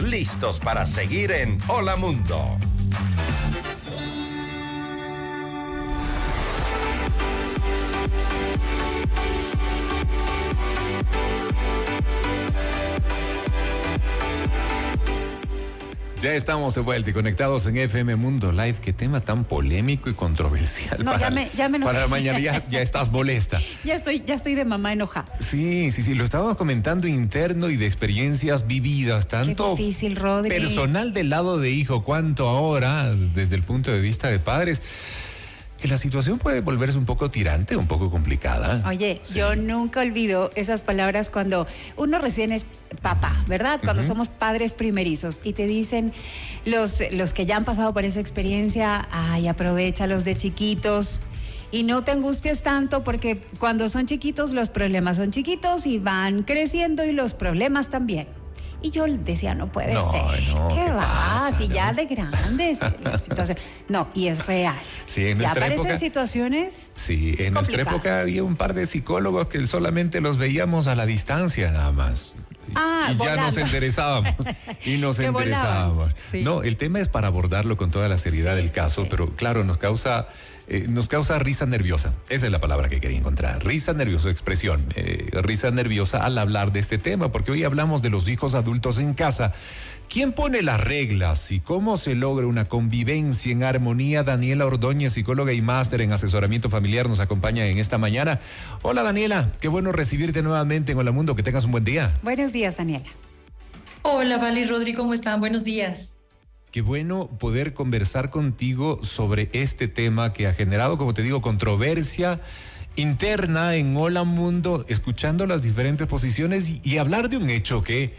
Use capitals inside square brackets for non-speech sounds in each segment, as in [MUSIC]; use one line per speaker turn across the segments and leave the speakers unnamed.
Listos para seguir en Hola Mundo.
Ya estamos de vuelta y conectados en FM Mundo Live. Qué tema tan polémico y controversial.
No,
para,
ya me- ya me
para mañana ya, ya estás molesta. [LAUGHS]
Ya estoy, ya estoy de mamá enojada.
Sí, sí, sí, lo estábamos comentando interno y de experiencias vividas, tanto
difícil, Rodri.
personal del lado de hijo, cuanto ahora desde el punto de vista de padres, que la situación puede volverse un poco tirante, un poco complicada.
Oye,
Sí.
yo nunca olvido esas palabras cuando uno recién es papá, ¿verdad? Cuando somos padres primerizos y te dicen los, los que ya han pasado por esa experiencia, ay, aprovecha los de chiquitos. Y no te angusties tanto porque cuando son chiquitos los problemas son chiquitos y van creciendo y los problemas también. Y yo decía, no puede
No,
ser.
no,
¿Qué,
¿qué
va? si ya de grandes la situación. [LAUGHS] No, y es real.
Sí, en
ya
nuestra
aparecen
época-
situaciones
Sí, en nuestra época había un par de psicólogos que solamente los veíamos a la distancia nada más.
Ah,
y ya nos interesábamos. Y [LAUGHS] nos interesábamos.
sí.
No, el tema es para abordarlo con toda la seriedad
Sí,
del caso,
sí.
pero claro, nos causa, eh, nos causa risa nerviosa. Esa es la palabra que quería encontrar. Risa nerviosa, expresión. eh, risa nerviosa al hablar de este tema, porque hoy hablamos de los hijos adultos en casa. ¿Quién pone las reglas y cómo se logra una convivencia en armonía? Daniela Ordóñez, psicóloga y máster en asesoramiento familiar, nos acompaña en esta mañana. Hola Daniela, qué bueno recibirte nuevamente en Hola Mundo, que tengas un buen día.
Buenos días, Daniela.
Hola, Vale y Rodri, ¿cómo están? Buenos días.
Qué bueno poder conversar contigo sobre este tema que ha generado, como te digo, controversia interna en Hola Mundo, escuchando las diferentes posiciones y, y hablar de un hecho que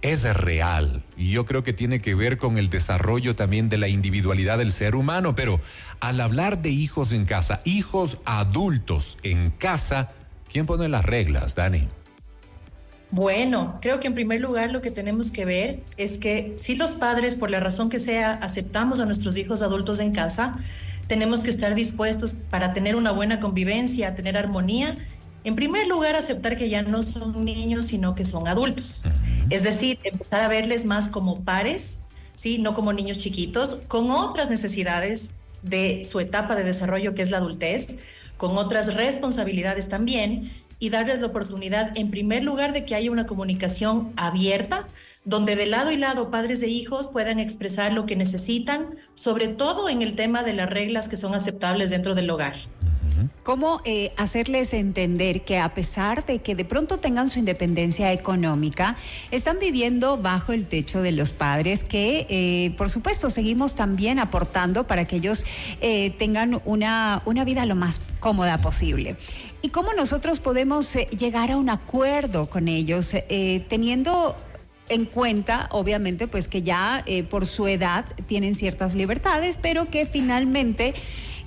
es real. Y yo creo que tiene que ver con el desarrollo también de la individualidad del ser humano. Pero al hablar de hijos en casa, hijos adultos en casa, ¿quién pone las reglas, Dani?
Bueno, creo que en primer lugar lo que tenemos que ver es que si los padres, por la razón que sea, aceptamos a nuestros hijos adultos en casa, tenemos que estar dispuestos para tener una buena convivencia, tener armonía. En primer lugar, aceptar que ya no son niños, sino que son adultos. Es decir, empezar a verles más como pares, ¿sí? no como niños chiquitos, con otras necesidades de su etapa de desarrollo, que es la adultez, con otras responsabilidades también, y darles la oportunidad, en primer lugar, de que haya una comunicación abierta, donde de lado y lado padres de hijos puedan expresar lo que necesitan, sobre todo en el tema de las reglas que son aceptables dentro del hogar.
¿Cómo eh, hacerles entender que a pesar de que de pronto tengan su independencia económica, están viviendo bajo el techo de los padres que, eh, por supuesto, seguimos también aportando para que ellos eh, tengan una, una vida lo más cómoda posible? ¿Y cómo nosotros podemos llegar a un acuerdo con ellos, teniendo en cuenta, obviamente, pues que ya por su edad tienen ciertas libertades, pero que finalmente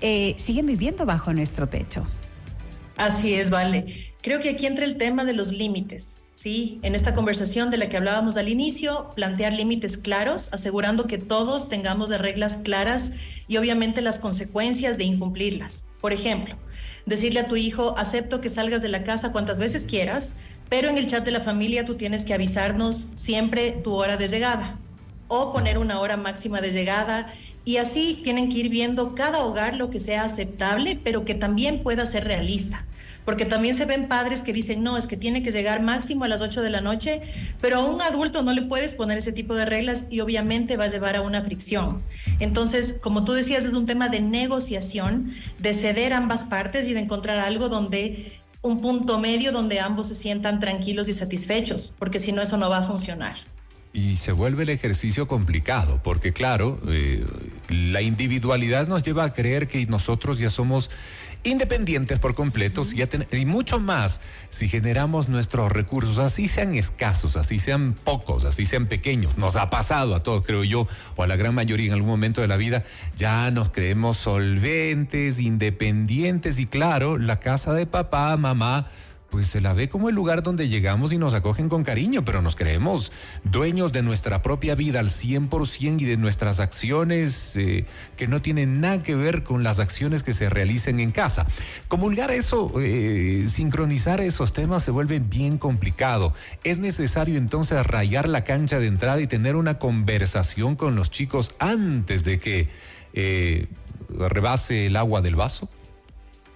eh, siguen viviendo bajo nuestro techo.
Así es, vale. Creo que aquí entra el tema de los límites. Sí, en esta conversación de la que hablábamos al inicio, plantear límites claros, asegurando que todos tengamos las reglas claras y obviamente las consecuencias de incumplirlas. Por ejemplo, decirle a tu hijo, acepto que salgas de la casa cuantas veces quieras, pero en el chat de la familia tú tienes que avisarnos siempre tu hora de llegada o poner una hora máxima de llegada y así tienen que ir viendo cada hogar lo que sea aceptable, pero que también pueda ser realista. Porque también se ven padres que dicen, no, es que tiene que llegar máximo a las 8 de la noche, pero a un adulto no le puedes poner ese tipo de reglas y obviamente va a llevar a una fricción. Entonces, como tú decías, es un tema de negociación, de ceder ambas partes y de encontrar algo donde un punto medio donde ambos se sientan tranquilos y satisfechos, porque si no, eso no va a funcionar.
Y se vuelve el ejercicio complicado, porque claro, eh, la individualidad nos lleva a creer que nosotros ya somos independientes por completo, y mucho más si generamos nuestros recursos, así sean escasos, así sean pocos, así sean pequeños. Nos ha pasado a todos, creo yo, o a la gran mayoría en algún momento de la vida, ya nos creemos solventes, independientes y claro, la casa de papá, mamá, pues se la ve como el lugar donde llegamos y nos acogen con cariño, pero nos creemos dueños de nuestra propia vida al 100% y de nuestras acciones eh, que no tienen nada que ver con las acciones que se realicen en casa. Comulgar eso, eh, sincronizar esos temas se vuelve bien complicado. Es necesario entonces rayar la cancha de entrada y tener una conversación con los chicos antes de que eh, rebase el agua del vaso.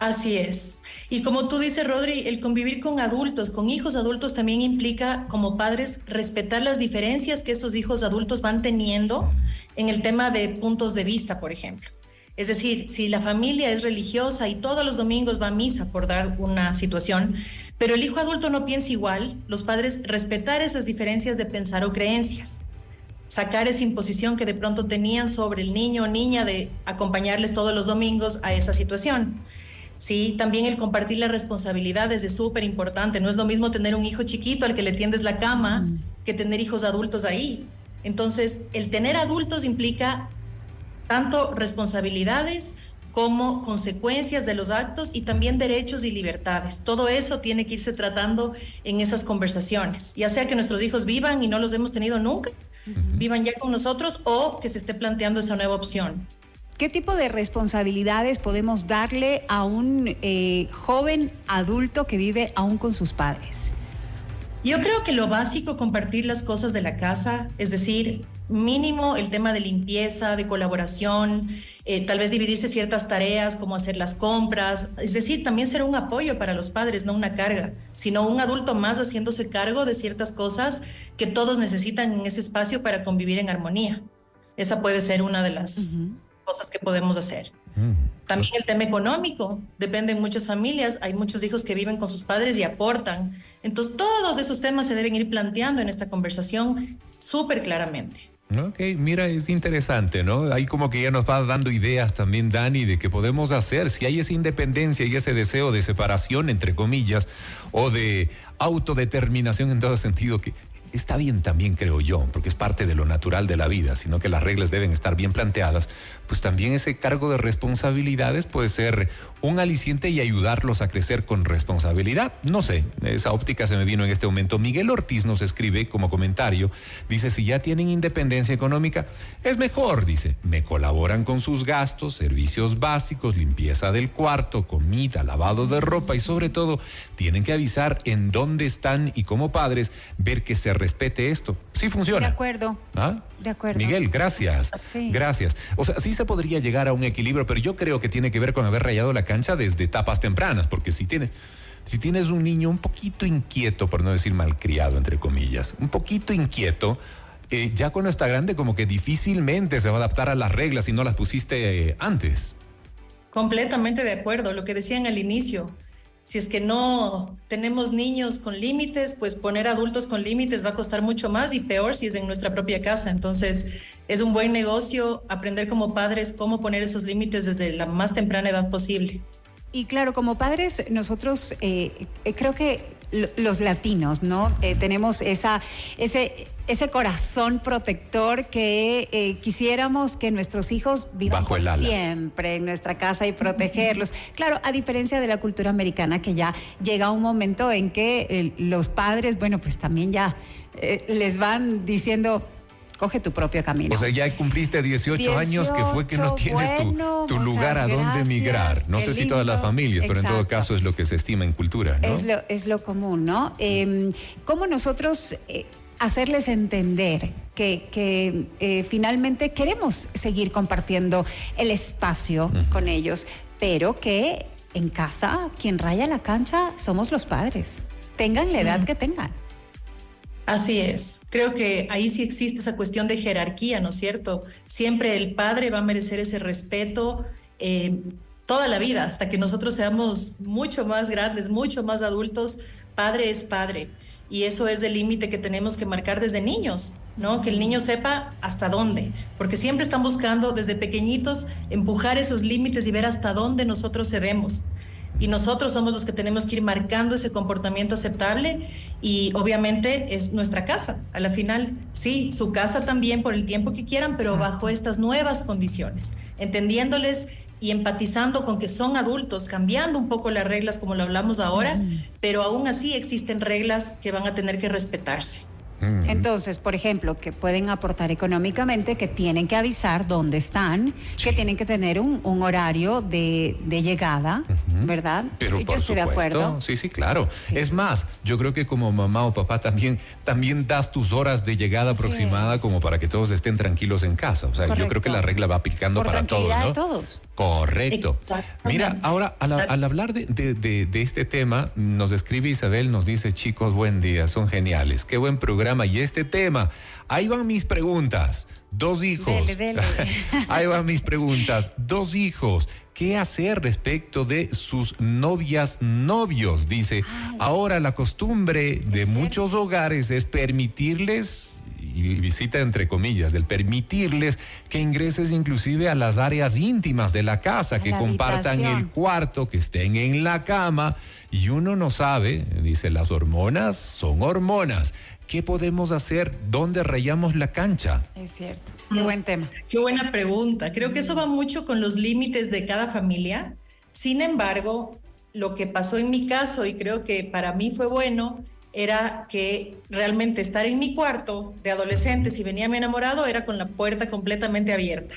Así es. Y como tú dices, Rodri, el convivir con adultos, con hijos adultos, también implica como padres respetar las diferencias que esos hijos adultos van teniendo en el tema de puntos de vista, por ejemplo. Es decir, si la familia es religiosa y todos los domingos va a misa, por dar una situación, pero el hijo adulto no piensa igual, los padres respetar esas diferencias de pensar o creencias sacar esa imposición que de pronto tenían sobre el niño o niña de acompañarles todos los domingos a esa situación. Sí, también el compartir las responsabilidades es súper importante. No es lo mismo tener un hijo chiquito al que le tiendes la cama que tener hijos adultos ahí. Entonces, el tener adultos implica tanto responsabilidades como consecuencias de los actos y también derechos y libertades. Todo eso tiene que irse tratando en esas conversaciones, ya sea que nuestros hijos vivan y no los hemos tenido nunca, vivan ya con nosotros o que se esté planteando esa nueva opción.
¿Qué tipo de responsabilidades podemos darle a un eh, joven adulto que vive aún con sus padres?
Yo creo que lo básico, compartir las cosas de la casa, es decir, mínimo el tema de limpieza, de colaboración, eh, tal vez dividirse ciertas tareas como hacer las compras, es decir, también ser un apoyo para los padres, no una carga, sino un adulto más haciéndose cargo de ciertas cosas que todos necesitan en ese espacio para convivir en armonía. Esa puede ser una de las cosas que podemos hacer. Mm. También el tema económico, depende de muchas familias, hay muchos hijos que viven con sus padres y aportan. Entonces, todos esos temas se deben ir planteando en esta conversación súper claramente.
Ok, mira, es interesante, ¿no? Ahí como que ya nos va dando ideas también, Dani, de qué podemos hacer. Si hay esa independencia y ese deseo de separación, entre comillas, o de autodeterminación en todo sentido, que está bien también, creo yo, porque es parte de lo natural de la vida, sino que las reglas deben estar bien planteadas, pues también ese cargo de responsabilidades puede ser un aliciente y ayudarlos a crecer con responsabilidad. No sé, esa óptica se me vino en este momento. Miguel Ortiz nos escribe como comentario, dice, si ya tienen independencia económica, es mejor, dice, me colaboran con sus gastos, servicios básicos, limpieza del cuarto, comida, lavado de ropa y sobre todo tienen que avisar en dónde están y como padres ver que se respete esto. Sí funciona.
De acuerdo.
¿Ah?
De acuerdo.
Miguel, gracias. Gracias. O sea, sí se podría llegar a un equilibrio, pero yo creo que tiene que ver con haber rayado la cancha desde etapas tempranas, porque si tienes, si tienes un niño un poquito inquieto, por no decir malcriado, entre comillas, un poquito inquieto, eh, ya cuando está grande como que difícilmente se va a adaptar a las reglas si no las pusiste eh, antes.
Completamente de acuerdo, lo que decían al inicio si es que no tenemos niños con límites, pues poner adultos con límites va a costar mucho más y peor si es en nuestra propia casa. Entonces, es un buen negocio aprender como padres cómo poner esos límites desde la más temprana edad posible.
Y claro, como padres, nosotros eh, eh, creo que los latinos, ¿no? Eh, tenemos esa, ese, ese corazón protector que eh, quisiéramos que nuestros hijos vivan siempre en nuestra casa y protegerlos. Claro, a diferencia de la cultura americana, que ya llega un momento en que eh, los padres, bueno, pues también ya les van diciendo coge tu propio camino.
O sea, ya cumpliste 18, años que fue que no tienes tu, lugar a donde emigrar. No sé si todas las familias, pero en todo caso es lo que se estima en cultura, ¿no?
Es lo, es lo común, ¿no? Eh, ¿Cómo nosotros... Eh, hacerles entender que, que eh, finalmente queremos seguir compartiendo el espacio con ellos, pero que en casa quien raya la cancha somos los padres, tengan la edad que tengan.
Así es. Creo que ahí sí existe esa cuestión de jerarquía, ¿no es cierto? Siempre el padre va a merecer ese respeto eh, toda la vida, hasta que nosotros seamos mucho más grandes, mucho más adultos. Padre es padre. Y eso es el límite que tenemos que marcar desde niños, ¿no? Que el niño sepa hasta dónde, porque siempre están buscando desde pequeñitos empujar esos límites y ver hasta dónde nosotros cedemos y nosotros somos los que tenemos que ir marcando ese comportamiento aceptable y obviamente es nuestra casa. A la final, sí, su casa también por el tiempo que quieran, pero bajo estas nuevas condiciones, entendiéndoles y empatizando con que son adultos, cambiando un poco las reglas como lo hablamos ahora, pero aún así existen reglas que van a tener que respetarse.
Entonces, por ejemplo, que pueden aportar económicamente, que tienen que avisar dónde están, que tienen que tener un, horario de, llegada, ¿verdad?
Pero por estoy de acuerdo. Sí, sí, claro. Es más, yo creo que como mamá o papá también, también das tus horas de llegada aproximada como para que todos estén tranquilos en casa. O sea, yo creo que la regla va aplicando para todos, ¿no?
De todos.
Correcto. Mira, ahora al, hablar de, de este tema, nos escribe Isabel, nos dice, chicos, buen día, son geniales. Qué buen programa y este tema. Ahí van mis preguntas. Dos hijos. [LAUGHS] Ahí van mis preguntas. Dos hijos. ¿Qué hacer respecto de sus novias, novios? Dice, ahora la costumbre de muchos hogares es permitirles y visita entre comillas, del permitirles que ingreses inclusive a las áreas íntimas de la casa, que compartan el cuarto, que estén en la cama. Y uno no sabe, dice, las hormonas son hormonas. ¿Qué podemos hacer? ¿Dónde rayamos la cancha?
Es cierto. Qué buen tema.
Qué buena pregunta. Creo que eso va mucho con los límites de cada familia. Sin embargo, lo que pasó en mi caso, y creo que para mí fue bueno, era que realmente estar en mi cuarto de adolescente, si venía mi enamorado, era con la puerta completamente abierta.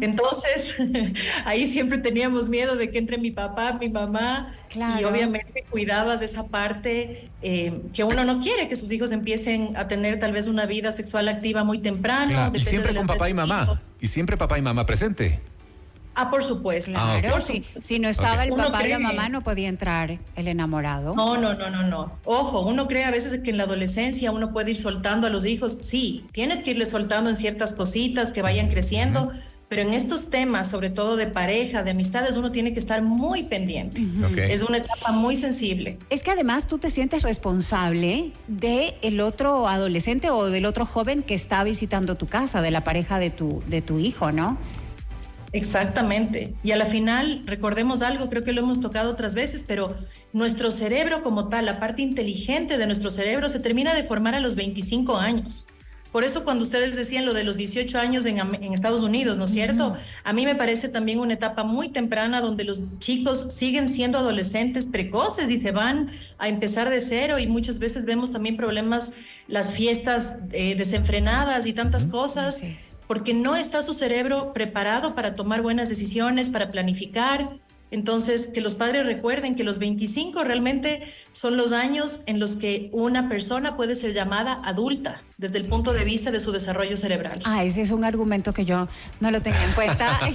Entonces, [LAUGHS] ahí siempre teníamos miedo de que entre mi papá, mi mamá, y obviamente cuidabas de esa parte eh, que uno no quiere, que sus hijos empiecen a tener tal vez una vida sexual activa muy temprano.
Y siempre con papá y mamá, y siempre papá y mamá presente.
Ah, por supuesto.
Ah, claro, si, no estaba el papá y la mamá no podía entrar el enamorado.
No, no, no, no, no. Ojo, uno cree a veces que en la adolescencia uno puede ir soltando a los hijos. Sí, tienes que irle soltando en ciertas cositas que vayan creciendo. Pero en estos temas, sobre todo de pareja, de amistades, uno tiene que estar muy pendiente. Es una etapa muy sensible.
Es que además tú te sientes responsable de el otro adolescente o del otro joven que está visitando tu casa, de la pareja de tu, de tu hijo, ¿no?
Exactamente. Y a la final, recordemos algo, creo que lo hemos tocado otras veces, pero nuestro cerebro como tal, la parte inteligente de nuestro cerebro se termina de formar a los 25 años. Por eso cuando ustedes decían lo de los 18 años en, Estados Unidos, ¿no es cierto? A mí me parece también una etapa muy temprana donde los chicos siguen siendo adolescentes precoces y se van a empezar de cero y muchas veces vemos también problemas, las fiestas eh, desenfrenadas y tantas cosas, porque no está su cerebro preparado para tomar buenas decisiones, para planificar. Entonces, que los padres recuerden que los 25 realmente son los años en los que una persona puede ser llamada adulta desde el punto de vista de su desarrollo cerebral.
Ah, ese es un argumento que yo no lo tenía en cuenta. [LAUGHS]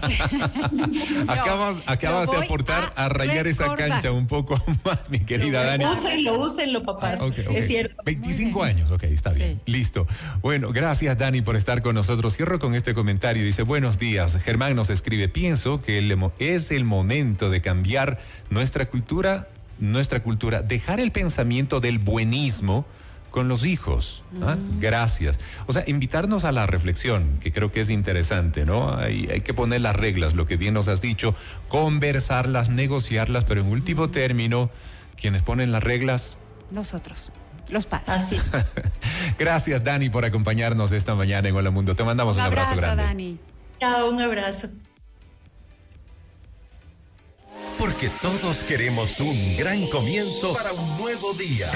[LAUGHS]
acabas, de aportar a, rayar esa cancha un poco [LAUGHS] más, mi querida Dani.
Úsenlo, úsenlo, papá. Es cierto.
25 años, ok, está bien. Listo. Bueno, gracias, Dani, por estar con nosotros. Cierro con este comentario. Dice, buenos días. Germán nos escribe, pienso que es el momento de cambiar nuestra cultura nuestra cultura, dejar el pensamiento del buenismo con los hijos. ¿ah? Mm. Gracias. O sea, invitarnos a la reflexión, que creo que es interesante, ¿no? Hay, hay, que poner las reglas, lo que bien nos has dicho, conversarlas, negociarlas, pero en último mm. término, quienes ponen las reglas.
Nosotros. Los padres.
Así. [LAUGHS]
Gracias, Dani, por acompañarnos esta mañana en Hola Mundo. Te mandamos un, abrazo, abrazo grande.
Dani.
Chao, un abrazo
porque todos queremos un gran comienzo para un nuevo día.